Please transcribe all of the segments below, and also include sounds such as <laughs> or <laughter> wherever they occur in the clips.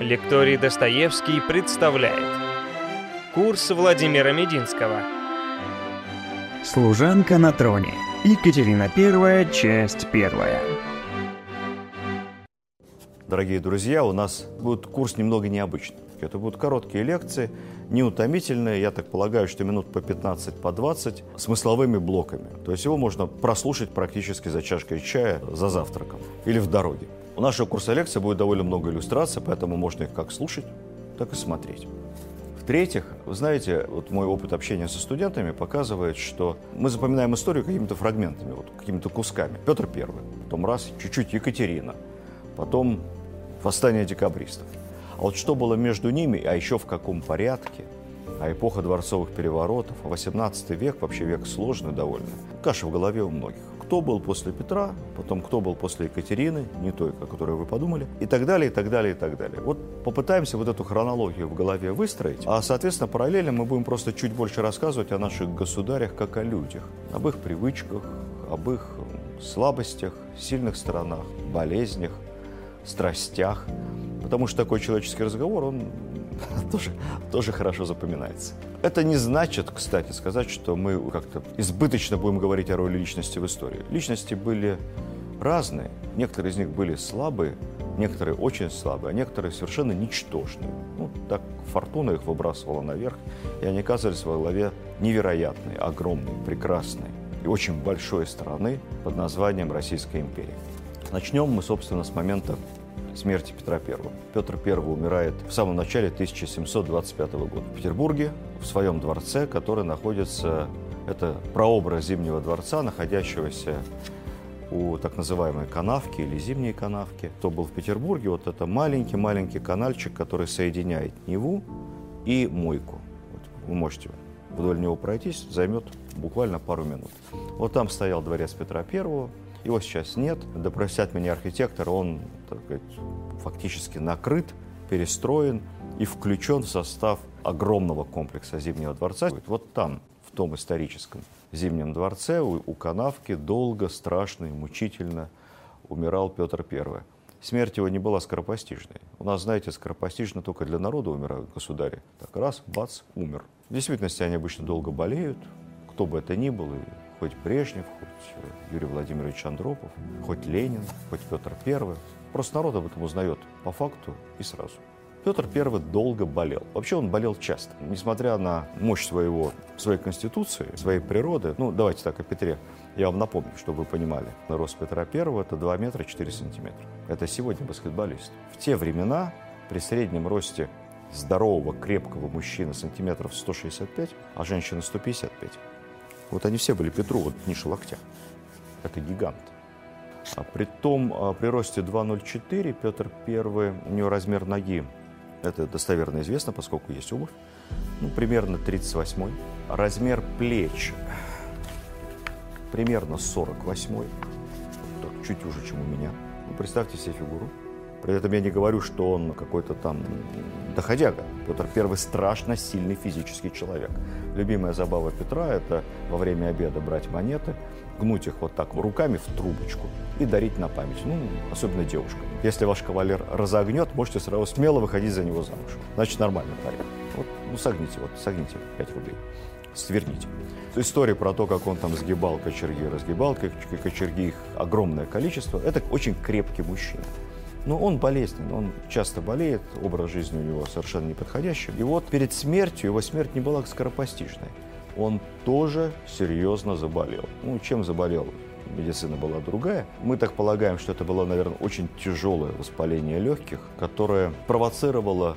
Лекторий Достоевский представляет Курс Владимира Мединского Служанка на троне. Екатерина I, часть первая. Дорогие друзья, у нас будет курс немного необычный. Это будут короткие лекции, неутомительные, я так полагаю, что минут по 15, по 20, смысловыми блоками. То есть его можно прослушать практически за чашкой чая, за завтраком или в дороге. У нашего курса лекций будет довольно много иллюстраций, поэтому можно их как слушать, так и смотреть. В-третьих, вы знаете, вот мой опыт общения со студентами показывает, что мы запоминаем историю какими-то фрагментами, вот, какими-то кусками. Петр Первый, потом раз, чуть-чуть Екатерина, потом восстание декабристов. А вот что было между ними, а еще в каком порядке, а эпоха дворцовых переворотов, 18 век, вообще век сложный довольно, каша в голове у многих кто был после Петра, потом кто был после Екатерины, не той, о которой вы подумали, и так далее, и так далее, и так далее. Вот попытаемся вот эту хронологию в голове выстроить, а, соответственно, параллельно мы будем просто чуть больше рассказывать о наших государях как о людях, об их привычках, об их слабостях, сильных сторонах, болезнях, страстях, потому что такой человеческий разговор, он <laughs> тоже, тоже хорошо запоминается. Это не значит, кстати, сказать, что мы как-то избыточно будем говорить о роли личности в истории. Личности были разные. Некоторые из них были слабые, некоторые очень слабые, а некоторые совершенно ничтожные. Ну, так фортуна их выбрасывала наверх, и они оказались во главе невероятной, огромной, прекрасной и очень большой страны под названием Российская империя. Начнем мы, собственно, с момента смерти Петра I. Петр I умирает в самом начале 1725 года в Петербурге, в своем дворце, который находится, это прообраз Зимнего дворца, находящегося у так называемой канавки или зимней канавки. Кто был в Петербурге, вот это маленький-маленький канальчик, который соединяет Неву и Мойку. Вот вы можете вдоль него пройтись, займет буквально пару минут. Вот там стоял дворец Петра Первого, его сейчас нет. Да простят меня архитектор, он так сказать, фактически накрыт, перестроен и включен в состав огромного комплекса Зимнего дворца. Вот там, в том историческом Зимнем дворце, у, у канавки долго, страшно и мучительно умирал Петр I. Смерть его не была скоропостижной. У нас, знаете, скоропостижно только для народа умирают государи. Так раз, бац, умер. В действительности они обычно долго болеют, кто бы это ни был, хоть Брежнев, хоть Юрий Владимирович Андропов, хоть Ленин, хоть Петр I. Просто народ об этом узнает по факту и сразу. Петр I долго болел. Вообще он болел часто. Несмотря на мощь своего, своей конституции, своей природы, ну давайте так о Петре, я вам напомню, чтобы вы понимали. Рост Петра I это 2 метра 4 сантиметра. Это сегодня баскетболист. В те времена при среднем росте здорового, крепкого мужчины сантиметров 165, а женщины 155, вот они все были Петру, вот ниже локтя. Это гигант. А при том, а, при росте 2,04 Петр I, у него размер ноги, это достоверно известно, поскольку есть обувь, ну, примерно 38 Размер плеч примерно 48 вот чуть уже, чем у меня. Ну, представьте себе фигуру. При этом я не говорю, что он какой-то там доходяга. Петр I страшно сильный физический человек. Любимая забава Петра – это во время обеда брать монеты, гнуть их вот так руками в трубочку и дарить на память, ну, особенно девушкам. Если ваш кавалер разогнет, можете сразу смело выходить за него замуж. Значит, нормально парень. Вот, ну, согните, вот, согните 5 рублей. Сверните. История про то, как он там сгибал кочерги, разгибал кочерги, их огромное количество, это очень крепкий мужчина. Но он болезненный, он часто болеет, образ жизни у него совершенно неподходящий. И вот перед смертью, его смерть не была скоропостижной. Он тоже серьезно заболел. Ну, чем заболел? медицина была другая. Мы так полагаем, что это было, наверное, очень тяжелое воспаление легких, которое провоцировало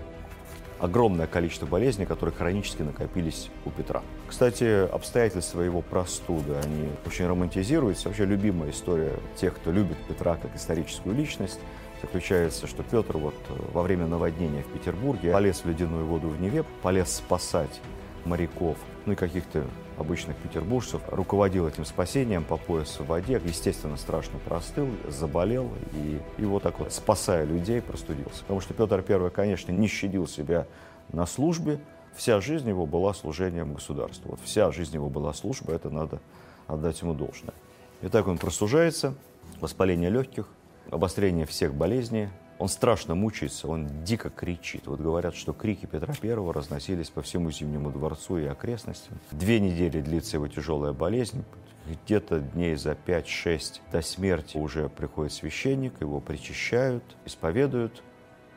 огромное количество болезней, которые хронически накопились у Петра. Кстати, обстоятельства его простуды, они очень романтизируются. Вообще любимая история тех, кто любит Петра как историческую личность, заключается, что Петр вот э, во время наводнения в Петербурге полез в ледяную воду в Неве, полез спасать моряков, ну и каких-то обычных петербуржцев, руководил этим спасением по поясу в воде, естественно, страшно простыл, заболел и, и вот так вот, спасая людей, простудился. Потому что Петр I, конечно, не щадил себя на службе, вся жизнь его была служением государству. Вот вся жизнь его была служба, это надо отдать ему должное. Итак, он простужается, воспаление легких, обострение всех болезней, Он страшно мучается, он дико кричит. Вот говорят, что крики Петра I разносились по всему Зимнему дворцу и окрестностям. Две недели длится его тяжелая болезнь. Где-то дней за 5-6 до смерти уже приходит священник, его причащают, исповедуют.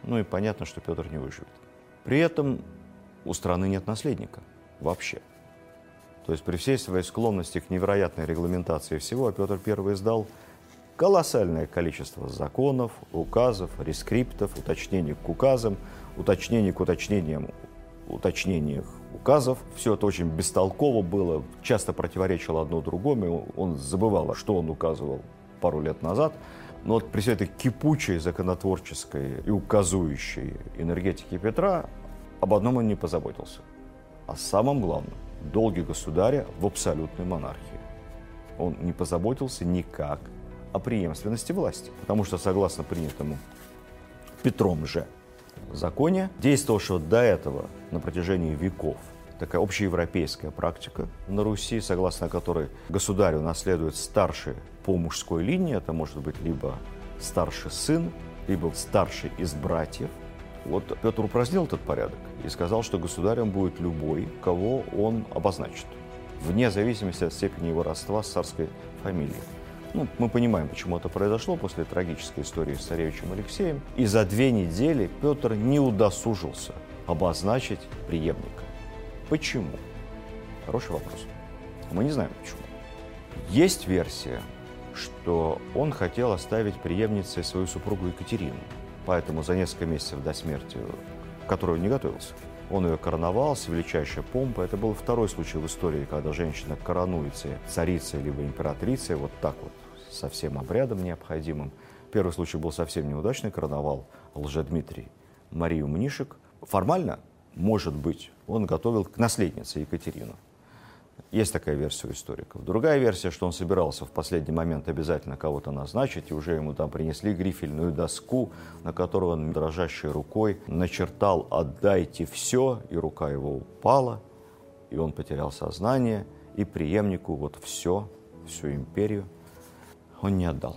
Ну и понятно, что Петр не выживет. При этом у страны нет наследника вообще. То есть при всей своей склонности к невероятной регламентации всего, Петр I издал колоссальное количество законов, указов, рескриптов, уточнений к указам, уточнений к уточнениям, уточнениях указов. Все это очень бестолково было, часто противоречило одно другому. Он забывал, что он указывал пару лет назад. Но вот при всей этой кипучей законотворческой и указующей энергетике Петра об одном он не позаботился. О самом главном – долге государя в абсолютной монархии. Он не позаботился никак о преемственности власти. Потому что, согласно принятому Петром же законе, действовавшего до этого на протяжении веков, такая общеевропейская практика на Руси, согласно которой государю наследует старший по мужской линии, это может быть либо старший сын, либо старший из братьев. Вот Петр упразднил этот порядок и сказал, что государем будет любой, кого он обозначит, вне зависимости от степени его родства с царской фамилией. Ну, мы понимаем, почему это произошло после трагической истории с царевичем Алексеем. И за две недели Петр не удосужился обозначить преемника. Почему? Хороший вопрос. Мы не знаем почему. Есть версия, что он хотел оставить преемницей свою супругу Екатерину. Поэтому за несколько месяцев до смерти, к которой он не готовился, он ее короновал с величайшей помпой. Это был второй случай в истории, когда женщина коронуется царицей либо императрицей вот так вот со всем обрядом необходимым. Первый случай был совсем неудачный, короновал Лжедмитрий Марию Мнишек. Формально, может быть, он готовил к наследнице Екатерину. Есть такая версия у историков. Другая версия, что он собирался в последний момент обязательно кого-то назначить, и уже ему там принесли грифельную доску, на которую он дрожащей рукой начертал «отдайте все», и рука его упала, и он потерял сознание, и преемнику вот все, всю империю он не отдал.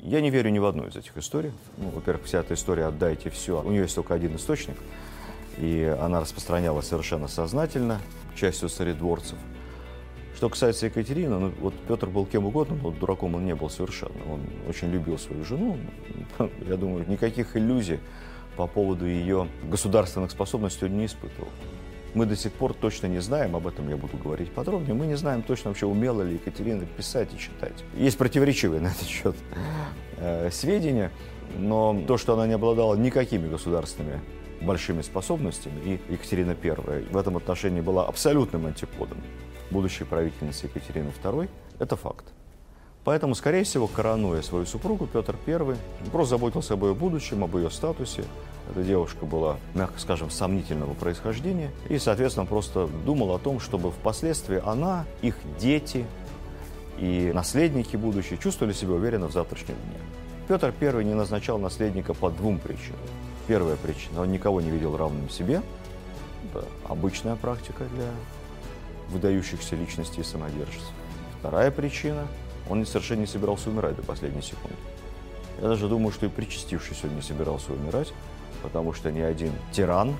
Я не верю ни в одну из этих историй. Ну, во-первых, вся эта история «отдайте все». У нее есть только один источник, и она распространялась совершенно сознательно частью царедворцев. Что касается Екатерины, ну, вот Петр был кем угодно, но дураком он не был совершенно. Он очень любил свою жену. <laughs> Я думаю, никаких иллюзий по поводу ее государственных способностей он не испытывал. Мы до сих пор точно не знаем, об этом я буду говорить подробнее, мы не знаем точно вообще, умела ли Екатерина писать и читать. Есть противоречивые <laughs> на этот счет э, сведения, но то, что она не обладала никакими государственными большими способностями, и Екатерина I в этом отношении была абсолютным антиподом будущей правительницы Екатерины II, это факт. Поэтому, скорее всего, коронуя свою супругу, Петр I просто заботился об ее будущем, об ее статусе. Эта девушка была, мягко скажем, сомнительного происхождения. И, соответственно, просто думал о том, чтобы впоследствии она, их дети и наследники будущие чувствовали себя уверенно в завтрашнем дне. Петр I не назначал наследника по двум причинам. Первая причина – он никого не видел равным себе. Это обычная практика для выдающихся личностей и самодержцев. Вторая причина – он совершенно не собирался умирать до последней секунды. Я даже думаю, что и причастившийся он не собирался умирать, потому что ни один тиран,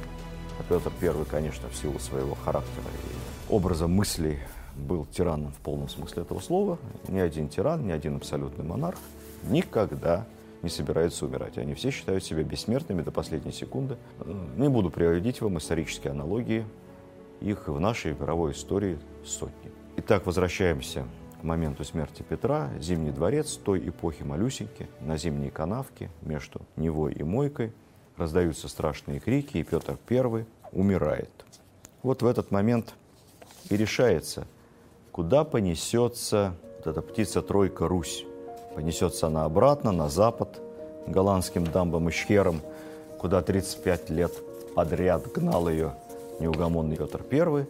а Петр I, конечно, в силу своего характера и образа мыслей был тираном в полном смысле этого слова, ни один тиран, ни один абсолютный монарх никогда не собирается умирать. Они все считают себя бессмертными до последней секунды. Не буду приводить вам исторические аналогии, их в нашей мировой истории сотни. Итак, возвращаемся к моменту смерти Петра Зимний дворец той эпохи малюсеньки, на зимней канавке между Невой и Мойкой раздаются страшные крики, и Петр I умирает. Вот в этот момент и решается, куда понесется вот эта птица-тройка Русь. Понесется она обратно, на запад, голландским дамбам и шхерам, куда 35 лет подряд гнал ее неугомонный Петр I,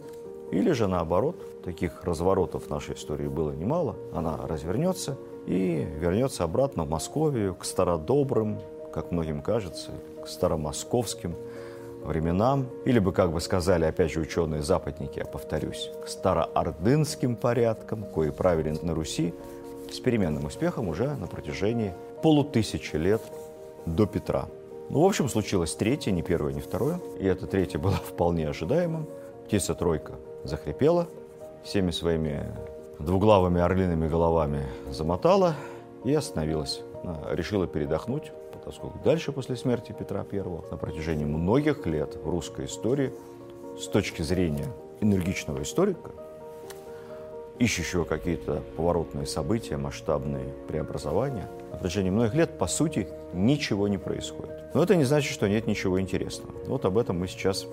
или же наоборот, таких разворотов в нашей истории было немало, она развернется и вернется обратно в Московию к стародобрым, как многим кажется, к старомосковским временам, или бы, как бы сказали, опять же, ученые-западники, я повторюсь, к староордынским порядкам, кои правили на Руси с переменным успехом уже на протяжении полутысячи лет до Петра. Ну, в общем, случилось третье, не первое, не второе. И это третье было <laughs> вполне ожидаемым. Птица-тройка захрипела, всеми своими двуглавыми орлиными головами замотала и остановилась. Она решила передохнуть, поскольку дальше после смерти Петра I на протяжении многих лет в русской истории с точки зрения энергичного историка, ищущего какие-то поворотные события, масштабные преобразования, на протяжении многих лет, по сути, ничего не происходит. Но это не значит, что нет ничего интересного. Вот об этом мы сейчас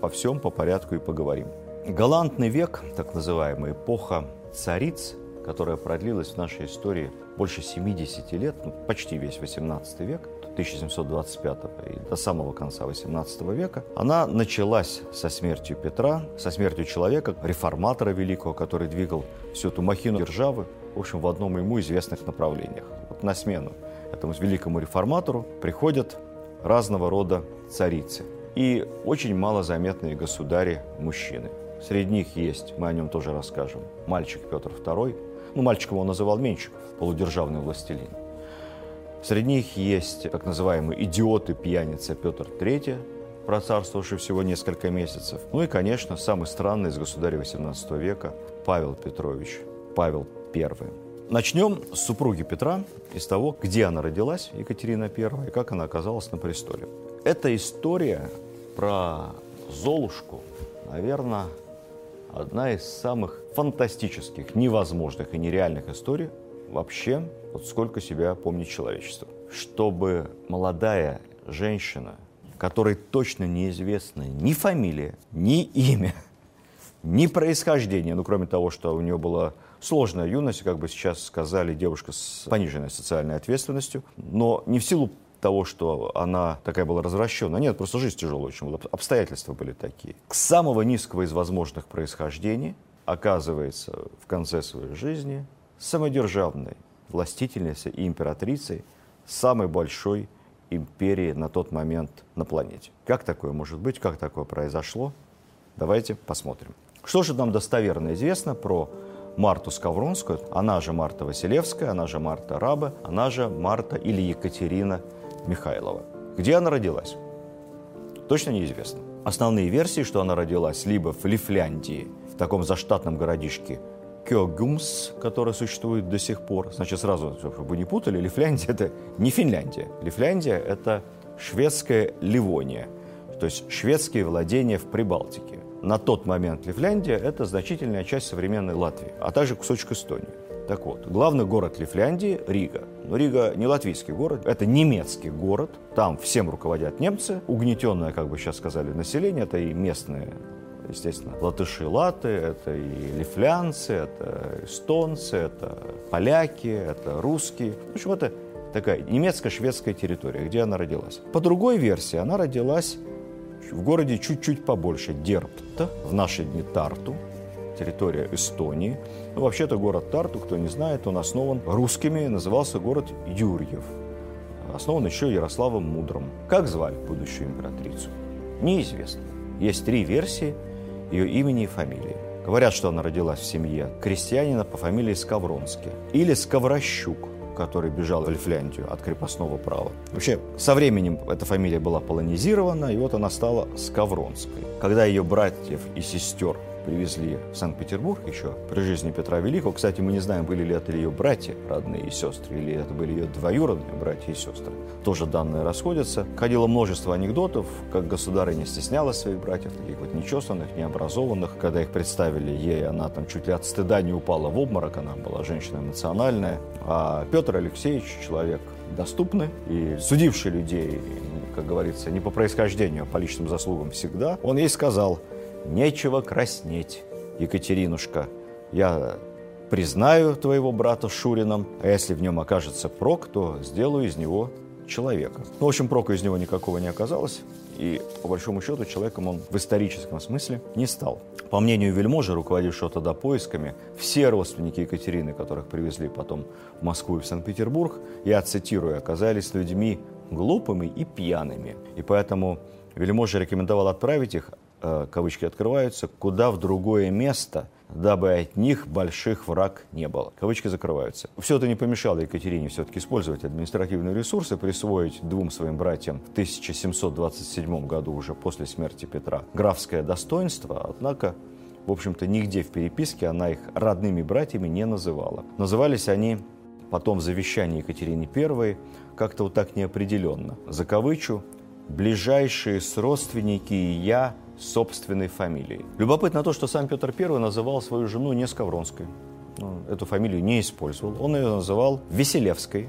по всем по порядку и поговорим. Галантный век, так называемая эпоха цариц, которая продлилась в нашей истории больше 70 лет, ну, почти весь 18 век, 1725 и до самого конца 18 века, она началась со смертью Петра, со смертью человека, реформатора великого, который двигал всю эту махину державы, в общем, в одном ему известных направлениях. Вот на смену этому великому реформатору приходят разного рода царицы и очень малозаметные государи-мужчины. Среди них есть, мы о нем тоже расскажем, мальчик Петр II, ну, мальчиком он называл Меньшиков, полудержавный властелин. Среди них есть так называемый идиоты-пьяница Петр III, процарствовавший всего несколько месяцев. Ну и, конечно, самый странный из государей XVIII века Павел Петрович, Павел I. Начнем с супруги Петра и с того, где она родилась, Екатерина I, и как она оказалась на престоле. Эта история про Золушку, наверное, одна из самых фантастических, невозможных и нереальных историй вообще, вот сколько себя помнит человечество. Чтобы молодая женщина, которой точно неизвестна ни фамилия, ни имя, ни происхождение, ну, кроме того, что у нее была сложная юность, как бы сейчас сказали, девушка с пониженной социальной ответственностью, но не в силу того, что она такая была развращенная. Нет, просто жизнь тяжелая очень была, обстоятельства были такие. К самого низкого из возможных происхождений оказывается в конце своей жизни самодержавной властительницей и императрицей самой большой империи на тот момент на планете. Как такое может быть, как такое произошло? Давайте посмотрим. Что же нам достоверно известно про Марту Скавронскую, она же Марта Василевская, она же Марта Раба, она же Марта или Екатерина Михайлова. Где она родилась? Точно неизвестно. Основные версии, что она родилась либо в Лифляндии, в таком заштатном городишке Кёгумс, который существует до сих пор. Значит, сразу, чтобы вы не путали, Лифляндия – это не Финляндия. Лифляндия – это шведская Ливония, то есть шведские владения в Прибалтике. На тот момент Лифляндия – это значительная часть современной Латвии, а также кусочек Эстонии. Так вот, главный город Лифляндии – Рига. Но Рига не латвийский город, это немецкий город. Там всем руководят немцы. Угнетенное, как бы сейчас сказали, население – это и местные естественно, латыши латы, это и лифлянцы, это эстонцы, это поляки, это русские. В общем, это такая немецко-шведская территория, где она родилась. По другой версии, она родилась в городе чуть-чуть побольше, Дерпта, в наши дни Тарту, территория Эстонии. Ну, вообще-то город Тарту, кто не знает, он основан русскими, назывался город Юрьев. Основан еще Ярославом Мудрым. Как звали будущую императрицу? Неизвестно. Есть три версии ее имени и фамилии. Говорят, что она родилась в семье крестьянина по фамилии Скавронский или Скаврощук, который бежал в Лифляндию от крепостного права. Вообще, со временем эта фамилия была полонизирована, и вот она стала Скавронской. Когда ее братьев и сестер привезли в Санкт-Петербург еще при жизни Петра Великого. Кстати, мы не знаем, были ли это ее братья, родные и сестры, или это были ее двоюродные братья и сестры. Тоже данные расходятся. Ходило множество анекдотов, как государыня стеснялась своих братьев, таких вот нечесанных, необразованных. Когда их представили ей, она там чуть ли от стыда не упала в обморок, она была женщина эмоциональная. А Петр Алексеевич человек доступный и судивший людей, как говорится, не по происхождению, а по личным заслугам всегда, он ей сказал – Нечего краснеть, Екатеринушка. Я признаю твоего брата Шурином, а если в нем окажется прок, то сделаю из него человека. Ну, в общем, прока из него никакого не оказалось, и, по большому счету, человеком он в историческом смысле не стал. По мнению вельможи, руководившего тогда поисками, все родственники Екатерины, которых привезли потом в Москву и в Санкт-Петербург, я цитирую, оказались людьми глупыми и пьяными. И поэтому вельможа рекомендовал отправить их кавычки открываются, куда в другое место, дабы от них больших враг не было. Кавычки закрываются. Все это не помешало Екатерине все-таки использовать административные ресурсы, присвоить двум своим братьям в 1727 году, уже после смерти Петра, графское достоинство, однако в общем-то, нигде в переписке она их родными братьями не называла. Назывались они потом в завещании Екатерины I как-то вот так неопределенно. Закавычу «ближайшие сродственники и я собственной фамилией». Любопытно то, что сам Петр I называл свою жену не Скавронской. Он эту фамилию не использовал. Он ее называл Веселевской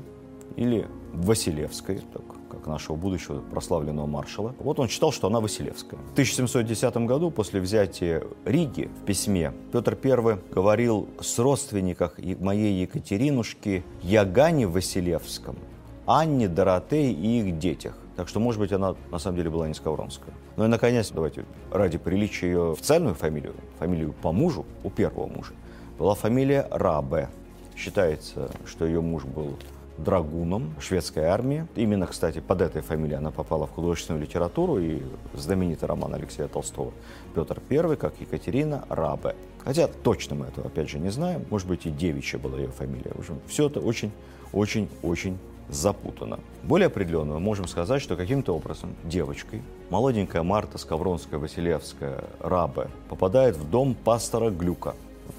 или Василевской, так как нашего будущего прославленного маршала. Вот он считал, что она Василевская. В 1710 году, после взятия Риги в письме, Петр I говорил с родственниках моей Екатеринушки Ягане Василевском, Анне, Доротее и их детях. Так что, может быть, она на самом деле была не Скавронская. Ну и, наконец, давайте ради приличия ее официальную фамилию, фамилию по мужу, у первого мужа, была фамилия Рабе. Считается, что ее муж был драгуном шведской армии. Именно, кстати, под этой фамилией она попала в художественную литературу и знаменитый роман Алексея Толстого «Петр I», как Екатерина Рабе. Хотя точно мы этого, опять же, не знаем. Может быть, и девичья была ее фамилия. В общем, все это очень-очень-очень запутано. Более определенно мы можем сказать, что каким-то образом девочкой, молоденькая Марта Скавронская-Василевская Рабе, попадает в дом пастора Глюка.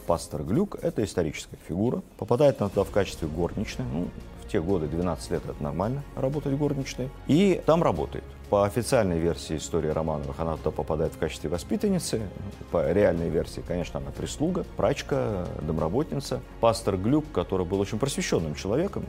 Пастор Глюк – это историческая фигура. Попадает она туда в качестве горничной. Ну, в те годы, 12 лет, это нормально, работать горничной. И там работает. По официальной версии истории Романовых она туда попадает в качестве воспитанницы. По реальной версии, конечно, она прислуга, прачка, домработница. Пастор Глюк, который был очень просвещенным человеком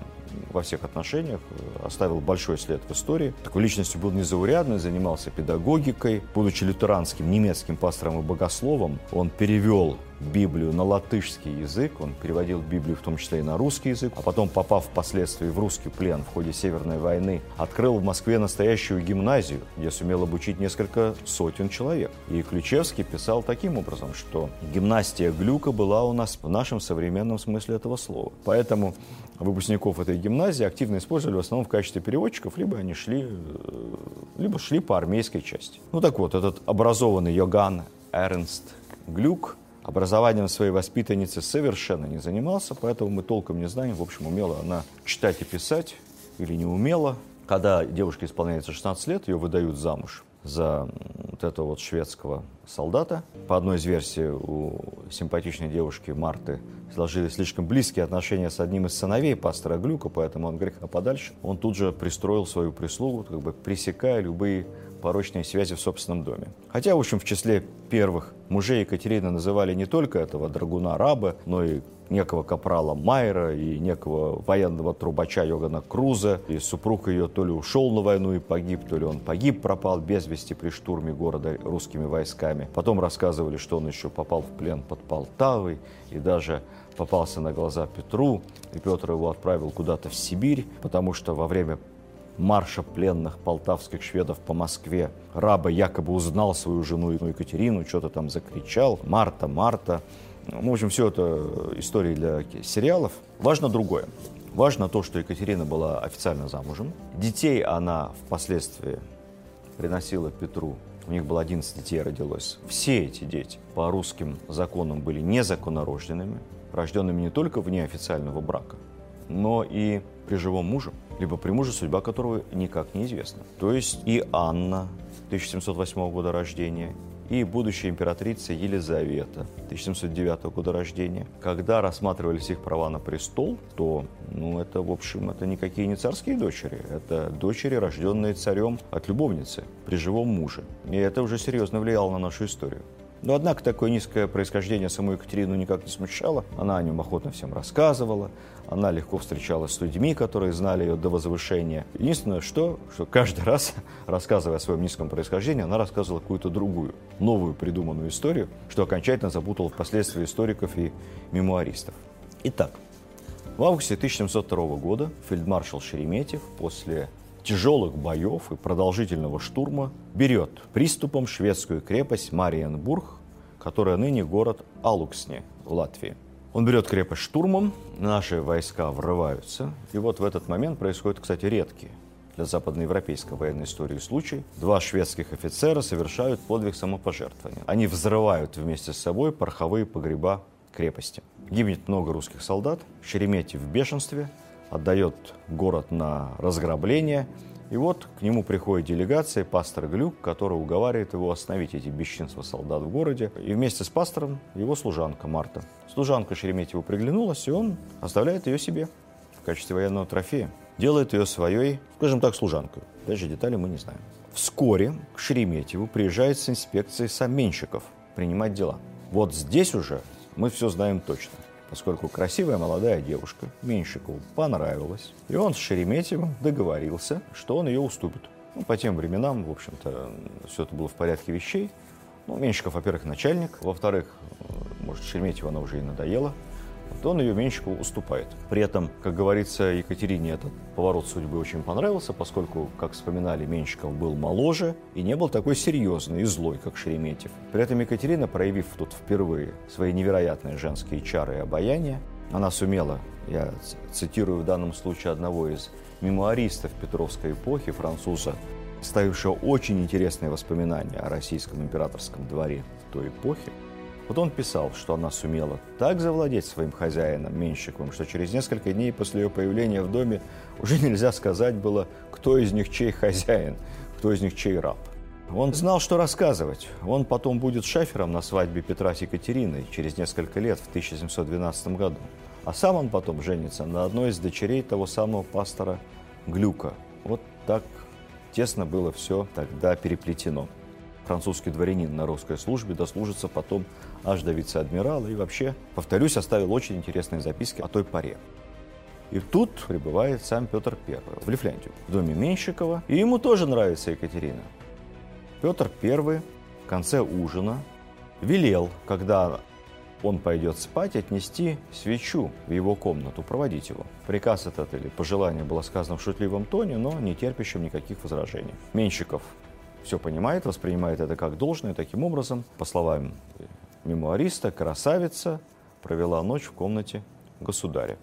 во всех отношениях, оставил большой след в истории. Такой личностью был незаурядный, занимался педагогикой. Будучи лютеранским немецким пастором и богословом, он перевел Библию на латышский язык, он переводил Библию в том числе и на русский язык, а потом, попав впоследствии в русский плен в ходе Северной войны, открыл в Москве настоящую гимназию, где сумел обучить несколько сотен человек. И Ключевский писал таким образом, что гимнастия Глюка была у нас в нашем современном смысле этого слова. Поэтому выпускников этой гимназии активно использовали в основном в качестве переводчиков, либо они шли, э, либо шли по армейской части. Ну так вот, этот образованный Йоган Эрнст Глюк образованием своей воспитанницы совершенно не занимался, поэтому мы толком не знаем, в общем, умела она читать и писать или не умела. Когда девушке исполняется 16 лет, ее выдают замуж за вот этого вот шведского солдата. По одной из версий у симпатичной девушки Марты сложились слишком близкие отношения с одним из сыновей пастора Глюка, поэтому он греха подальше. Он тут же пристроил свою прислугу, как бы пресекая любые порочные связи в собственном доме. Хотя, в общем, в числе первых мужей Екатерины называли не только этого драгуна раба, но и некого капрала Майера и некого военного трубача Йогана Круза. И супруг ее то ли ушел на войну и погиб, то ли он погиб, пропал без вести при штурме города русскими войсками. Потом рассказывали, что он еще попал в плен под Полтавой и даже попался на глаза Петру, и Петр его отправил куда-то в Сибирь, потому что во время марша пленных полтавских шведов по Москве. Раба якобы узнал свою жену Екатерину, что-то там закричал. Марта, Марта. Ну, в общем, все это истории для сериалов. Важно другое. Важно то, что Екатерина была официально замужем. Детей она впоследствии приносила Петру. У них было 11 детей родилось. Все эти дети по русским законам были незаконнорожденными, рожденными не только вне официального брака, но и при живом муже либо при муже, судьба которого никак не известна. То есть и Анна 1708 года рождения, и будущая императрица Елизавета 1709 года рождения. Когда рассматривались их права на престол, то, ну, это, в общем, это никакие не царские дочери. Это дочери, рожденные царем от любовницы при живом муже. И это уже серьезно влияло на нашу историю. Но, однако, такое низкое происхождение саму Екатерину никак не смущало. Она о нем охотно всем рассказывала. Она легко встречалась с людьми, которые знали ее до возвышения. Единственное, что, что каждый раз, <laughs> рассказывая о своем низком происхождении, она рассказывала какую-то другую, новую придуманную историю, что окончательно запутало впоследствии историков и мемуаристов. Итак, в августе 1702 года фельдмаршал Шереметьев после тяжелых боев и продолжительного штурма берет приступом шведскую крепость Мариенбург, которая ныне город Алуксне в Латвии. Он берет крепость штурмом, наши войска врываются, и вот в этот момент происходит, кстати, редкий для западноевропейской военной истории случай. Два шведских офицера совершают подвиг самопожертвования. Они взрывают вместе с собой пороховые погреба крепости. Гибнет много русских солдат. Шереметьев в бешенстве отдает город на разграбление. И вот к нему приходит делегация, пастор Глюк, который уговаривает его остановить эти бесчинства солдат в городе. И вместе с пастором его служанка Марта. Служанка Шереметьеву приглянулась, и он оставляет ее себе в качестве военного трофея. Делает ее своей, скажем так, служанкой. Дальше детали мы не знаем. Вскоре к Шереметьеву приезжает с инспекцией сам Менщиков принимать дела. Вот здесь уже мы все знаем точно поскольку красивая молодая девушка Меньшикову понравилась, и он с Шереметьевым договорился, что он ее уступит. Ну, по тем временам, в общем-то, все это было в порядке вещей. Ну, Меньшиков, во-первых, начальник, во-вторых, может, Шереметьеву она уже и надоела, то он ее Меньшикову уступает. При этом, как говорится, Екатерине этот поворот судьбы очень понравился, поскольку, как вспоминали, Меньшиков был моложе и не был такой серьезный и злой, как Шереметьев. При этом Екатерина, проявив тут впервые свои невероятные женские чары и обаяние, она сумела, я цитирую в данном случае одного из мемуаристов Петровской эпохи, француза, ставившего очень интересные воспоминания о российском императорском дворе той эпохи, вот он писал, что она сумела так завладеть своим хозяином, Менщиковым, что через несколько дней после ее появления в доме уже <laughs> нельзя сказать было, кто из них чей хозяин, кто из них чей раб. Он знал, что рассказывать. Он потом будет шафером на свадьбе Петра с Екатериной через несколько лет, в 1712 году. А сам он потом женится на одной из дочерей того самого пастора Глюка. Вот так тесно было все тогда переплетено французский дворянин на русской службе дослужится потом аж до вице-адмирала и вообще, повторюсь, оставил очень интересные записки о той паре. И тут прибывает сам Петр I в Лифляндию, в доме Менщикова, и ему тоже нравится Екатерина. Петр I в конце ужина велел, когда он пойдет спать, отнести свечу в его комнату, проводить его. Приказ этот или пожелание было сказано в шутливом тоне, но не терпящем никаких возражений. Менщиков все понимает, воспринимает это как должное. Таким образом, по словам мемуариста, красавица провела ночь в комнате государя.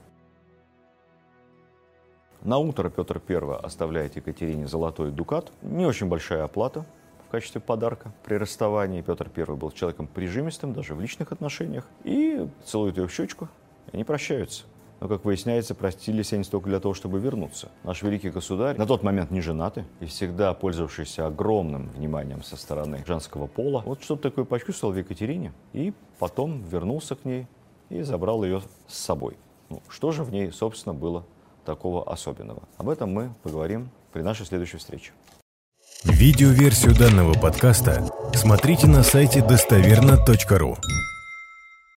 На утро Петр I оставляет Екатерине золотой дукат. Не очень большая оплата в качестве подарка при расставании. Петр I был человеком прижимистым, даже в личных отношениях. И целует ее в щечку, и они прощаются. Но, как выясняется, простились они только для того, чтобы вернуться. Наш великий государь, на тот момент не женатый и всегда пользовавшийся огромным вниманием со стороны женского пола, вот что-то такое почувствовал в Екатерине и потом вернулся к ней и забрал ее с собой. Ну, что же в ней, собственно, было такого особенного? Об этом мы поговорим при нашей следующей встрече. Видеоверсию данного подкаста смотрите на сайте достоверно.ру.